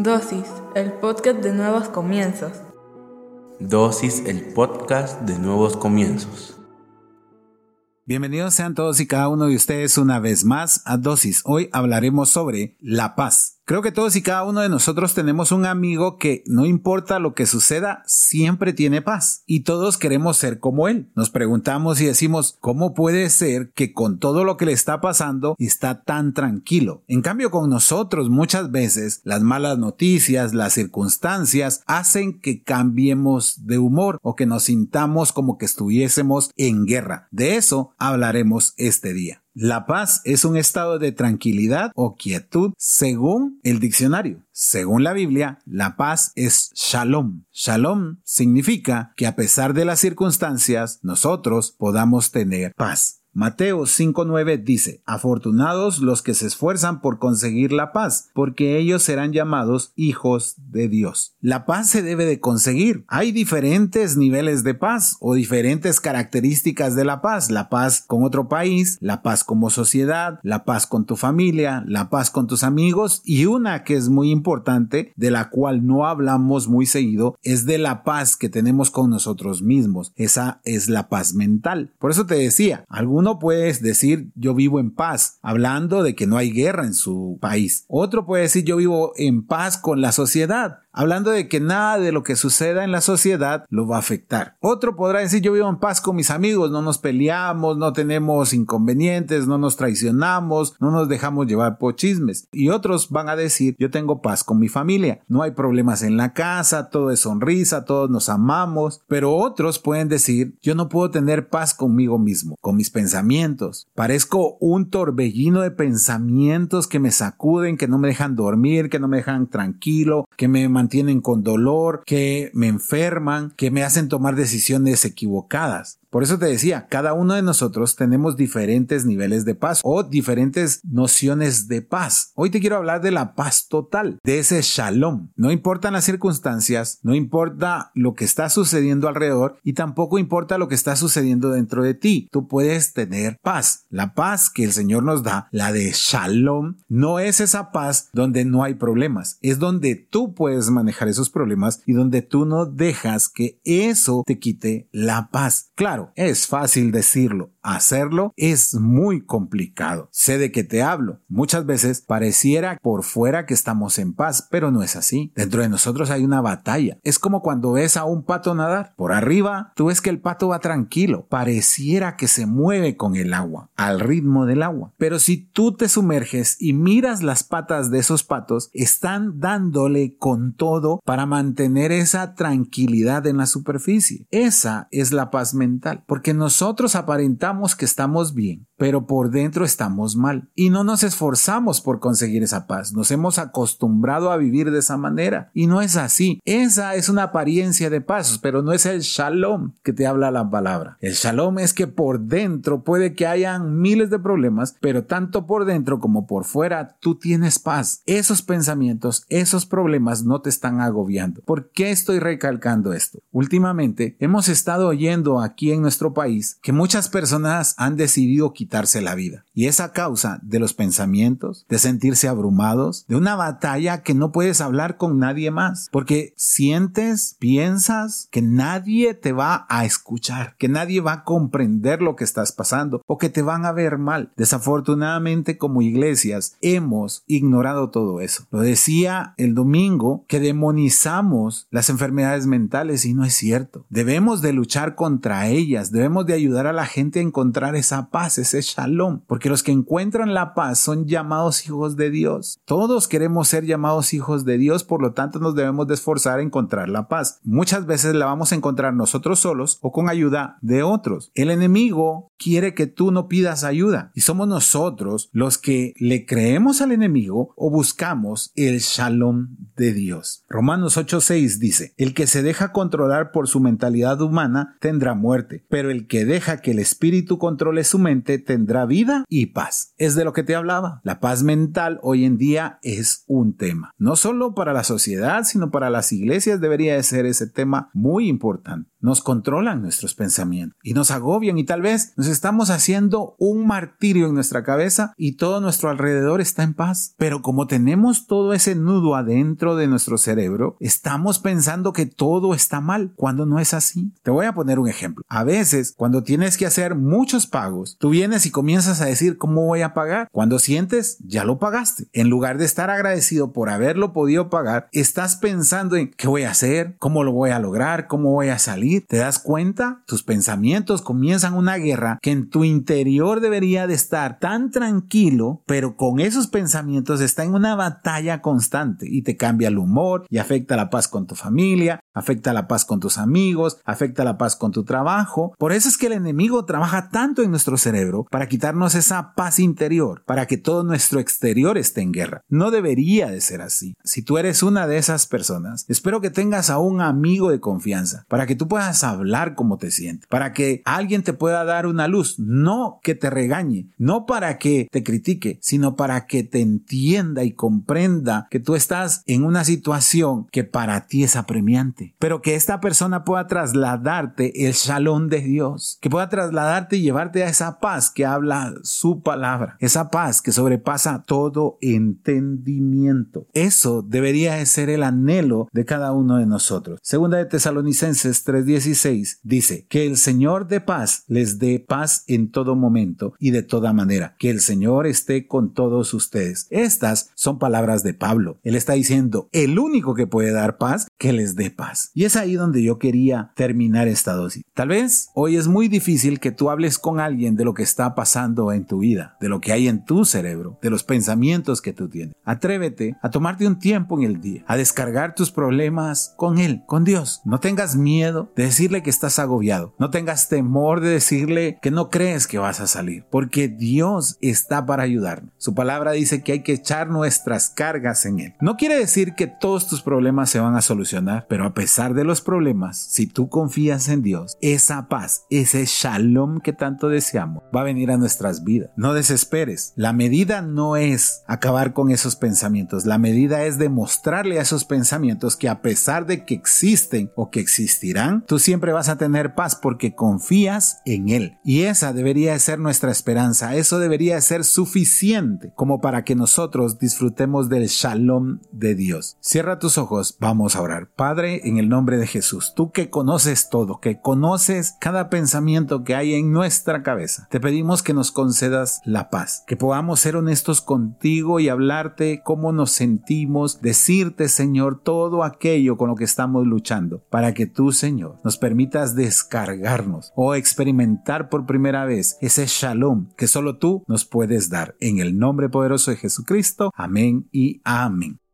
Dosis, el podcast de nuevos comienzos. Dosis, el podcast de nuevos comienzos. Bienvenidos sean todos y cada uno de ustedes una vez más a Dosis. Hoy hablaremos sobre la paz. Creo que todos y cada uno de nosotros tenemos un amigo que no importa lo que suceda, siempre tiene paz y todos queremos ser como él. Nos preguntamos y decimos, ¿cómo puede ser que con todo lo que le está pasando está tan tranquilo? En cambio, con nosotros muchas veces las malas noticias, las circunstancias hacen que cambiemos de humor o que nos sintamos como que estuviésemos en guerra. De eso hablaremos este día. La paz es un estado de tranquilidad o quietud según el diccionario. Según la Biblia, la paz es shalom. Shalom significa que a pesar de las circunstancias, nosotros podamos tener paz. Mateo 5.9 dice, Afortunados los que se esfuerzan por conseguir la paz, porque ellos serán llamados hijos de Dios. La paz se debe de conseguir. Hay diferentes niveles de paz o diferentes características de la paz. La paz con otro país, la paz como sociedad, la paz con tu familia, la paz con tus amigos y una que es muy importante, de la cual no hablamos muy seguido, es de la paz que tenemos con nosotros mismos. Esa es la paz mental. Por eso te decía, uno puede decir yo vivo en paz, hablando de que no hay guerra en su país. Otro puede decir yo vivo en paz con la sociedad, hablando de que nada de lo que suceda en la sociedad lo va a afectar. Otro podrá decir yo vivo en paz con mis amigos, no nos peleamos, no tenemos inconvenientes, no nos traicionamos, no nos dejamos llevar por chismes. Y otros van a decir yo tengo paz con mi familia, no hay problemas en la casa, todo es sonrisa, todos nos amamos. Pero otros pueden decir yo no puedo tener paz conmigo mismo, con mis pensamientos. Parezco un torbellino de pensamientos que me sacuden, que no me dejan dormir, que no me dejan tranquilo, que me mantienen tienen con dolor, que me enferman, que me hacen tomar decisiones equivocadas. Por eso te decía, cada uno de nosotros tenemos diferentes niveles de paz o diferentes nociones de paz. Hoy te quiero hablar de la paz total, de ese shalom. No importan las circunstancias, no importa lo que está sucediendo alrededor y tampoco importa lo que está sucediendo dentro de ti. Tú puedes tener paz. La paz que el Señor nos da, la de shalom, no es esa paz donde no hay problemas, es donde tú puedes manejar esos problemas y donde tú no dejas que eso te quite la paz. Claro, es fácil decirlo, hacerlo es muy complicado. Sé de qué te hablo. Muchas veces pareciera por fuera que estamos en paz, pero no es así. Dentro de nosotros hay una batalla. Es como cuando ves a un pato nadar. Por arriba, tú ves que el pato va tranquilo. Pareciera que se mueve con el agua, al ritmo del agua. Pero si tú te sumerges y miras las patas de esos patos, están dándole con todo para mantener esa tranquilidad en la superficie. Esa es la paz mental porque nosotros aparentamos que estamos bien, pero por dentro estamos mal y no nos esforzamos por conseguir esa paz. Nos hemos acostumbrado a vivir de esa manera y no es así. Esa es una apariencia de paz, pero no es el shalom que te habla la palabra. El shalom es que por dentro puede que hayan miles de problemas, pero tanto por dentro como por fuera tú tienes paz. Esos pensamientos, esos problemas no te están agobiando. ¿Por qué estoy recalcando esto? Últimamente hemos estado oyendo aquí en nuestro país que muchas personas han decidido quitarse la vida. Y es a causa de los pensamientos, de sentirse abrumados, de una batalla que no puedes hablar con nadie más. Porque sientes, piensas que nadie te va a escuchar, que nadie va a comprender lo que estás pasando o que te van a ver mal. Desafortunadamente como iglesias hemos ignorado todo eso. Lo decía el domingo que demonizamos las enfermedades mentales y no es cierto. Debemos de luchar contra ellas Debemos de ayudar a la gente a encontrar esa paz, ese shalom, porque los que encuentran la paz son llamados hijos de Dios. Todos queremos ser llamados hijos de Dios, por lo tanto nos debemos de esforzar a encontrar la paz. Muchas veces la vamos a encontrar nosotros solos o con ayuda de otros. El enemigo quiere que tú no pidas ayuda y somos nosotros los que le creemos al enemigo o buscamos el shalom de Dios. Romanos 8:6 dice, el que se deja controlar por su mentalidad humana tendrá muerte pero el que deja que el espíritu controle su mente tendrá vida y paz. Es de lo que te hablaba. La paz mental hoy en día es un tema. No solo para la sociedad, sino para las iglesias debería de ser ese tema muy importante. Nos controlan nuestros pensamientos y nos agobian y tal vez nos estamos haciendo un martirio en nuestra cabeza y todo nuestro alrededor está en paz. Pero como tenemos todo ese nudo adentro de nuestro cerebro, estamos pensando que todo está mal cuando no es así. Te voy a poner un ejemplo. A veces, cuando tienes que hacer muchos pagos, tú vienes y comienzas a decir cómo voy a pagar. Cuando sientes, ya lo pagaste. En lugar de estar agradecido por haberlo podido pagar, estás pensando en qué voy a hacer, cómo lo voy a lograr, cómo voy a salir. ¿Te das cuenta? Tus pensamientos comienzan una guerra que en tu interior debería de estar tan tranquilo, pero con esos pensamientos está en una batalla constante y te cambia el humor y afecta la paz con tu familia, afecta la paz con tus amigos, afecta la paz con tu trabajo. Por eso es que el enemigo trabaja tanto en nuestro cerebro para quitarnos esa paz interior, para que todo nuestro exterior esté en guerra. No debería de ser así. Si tú eres una de esas personas, espero que tengas a un amigo de confianza para que tú puedas hablar como te sientes, para que alguien te pueda dar una luz, no que te regañe, no para que te critique, sino para que te entienda y comprenda que tú estás en una situación que para ti es apremiante, pero que esta persona pueda trasladarte el shalom de Dios, que pueda trasladarte y llevarte a esa paz que habla su palabra, esa paz que sobrepasa todo entendimiento. Eso debería de ser el anhelo de cada uno de nosotros. Segunda de Tesalonicenses 3:16 dice que el Señor de paz les dé paz en todo momento y de toda manera, que el Señor esté con todos ustedes. Estas son palabras de Pablo. Él está diciendo, el único que puede dar paz, que les dé paz. Y es ahí donde yo quería terminar esta dosis. Tal vez hoy es muy difícil que tú hables con alguien de lo que está pasando en tu vida, de lo que hay en tu cerebro, de los pensamientos que tú tienes. Atrévete a tomarte un tiempo en el día, a descargar tus problemas con Él, con Dios. No tengas miedo de decirle que estás agobiado. No tengas temor de decirle que no crees que vas a salir, porque Dios está para ayudarnos. Su palabra dice que hay que echar nuestras cargas en Él. No quiere decir que todos tus problemas se van a solucionar, pero a pesar de los problemas, si tú confías en Dios, esa paz, ese shalom que tanto deseamos, va a venir a nuestras vidas. No desesperes. La medida no es acabar con esos pensamientos. La medida es demostrarle a esos pensamientos que a pesar de que existen o que existirán, tú siempre vas a tener paz porque confías en Él. Y esa debería ser nuestra esperanza. Eso debería ser suficiente como para que nosotros disfrutemos del shalom de Dios. Cierra tus ojos, vamos a Padre, en el nombre de Jesús, tú que conoces todo, que conoces cada pensamiento que hay en nuestra cabeza, te pedimos que nos concedas la paz, que podamos ser honestos contigo y hablarte cómo nos sentimos, decirte, Señor, todo aquello con lo que estamos luchando, para que tú, Señor, nos permitas descargarnos o experimentar por primera vez ese shalom que solo tú nos puedes dar. En el nombre poderoso de Jesucristo. Amén y amén.